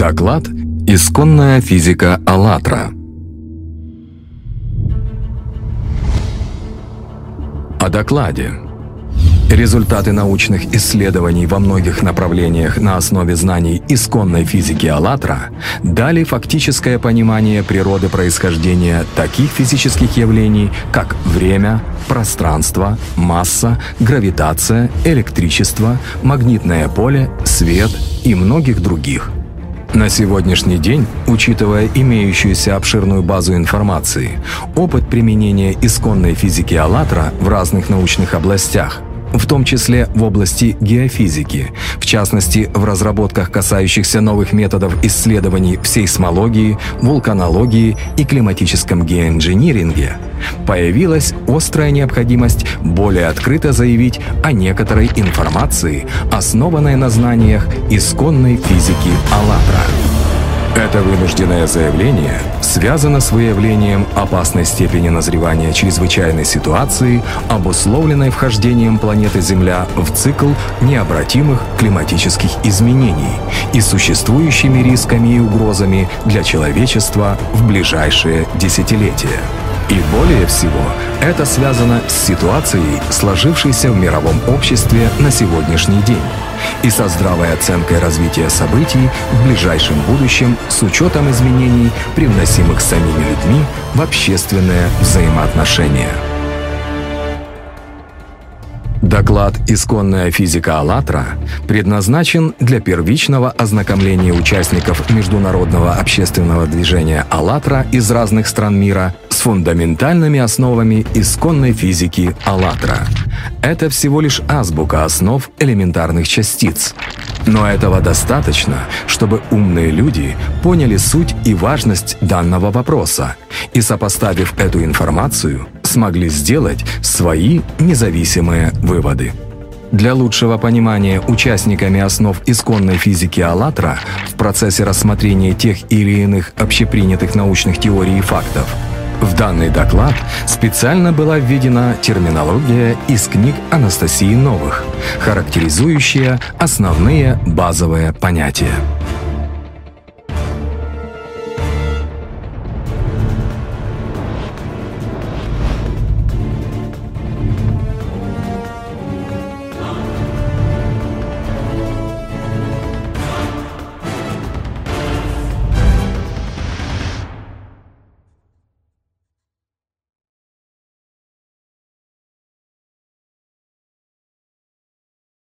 Доклад «Исконная физика АЛЛАТРА». О докладе. Результаты научных исследований во многих направлениях на основе знаний исконной физики АЛЛАТРА дали фактическое понимание природы происхождения таких физических явлений, как время, пространство, масса, гравитация, электричество, магнитное поле, свет и многих других – на сегодняшний день, учитывая имеющуюся обширную базу информации, опыт применения исконной физики «АЛЛАТРА» в разных научных областях в том числе в области геофизики, в частности в разработках, касающихся новых методов исследований в сейсмологии, вулканологии и климатическом геоинжиниринге, появилась острая необходимость более открыто заявить о некоторой информации, основанной на знаниях исконной физики «АЛЛАТРА». Это вынужденное заявление связано с выявлением опасной степени назревания чрезвычайной ситуации, обусловленной вхождением планеты Земля в цикл необратимых климатических изменений и существующими рисками и угрозами для человечества в ближайшие десятилетия. И более всего, это связано с ситуацией, сложившейся в мировом обществе на сегодняшний день и со здравой оценкой развития событий в ближайшем будущем с учетом изменений, привносимых самими людьми в общественные взаимоотношения. Доклад «Исконная физика АЛЛАТРА» предназначен для первичного ознакомления участников международного общественного движения «АЛЛАТРА» из разных стран мира с фундаментальными основами исконной физики «АЛЛАТРА». Это всего лишь азбука основ элементарных частиц. Но этого достаточно, чтобы умные люди поняли суть и важность данного вопроса и, сопоставив эту информацию, смогли сделать свои независимые выводы. Для лучшего понимания участниками основ исконной физики «АЛЛАТРА» в процессе рассмотрения тех или иных общепринятых научных теорий и фактов в данный доклад специально была введена терминология из книг Анастасии Новых, характеризующая основные базовые понятия.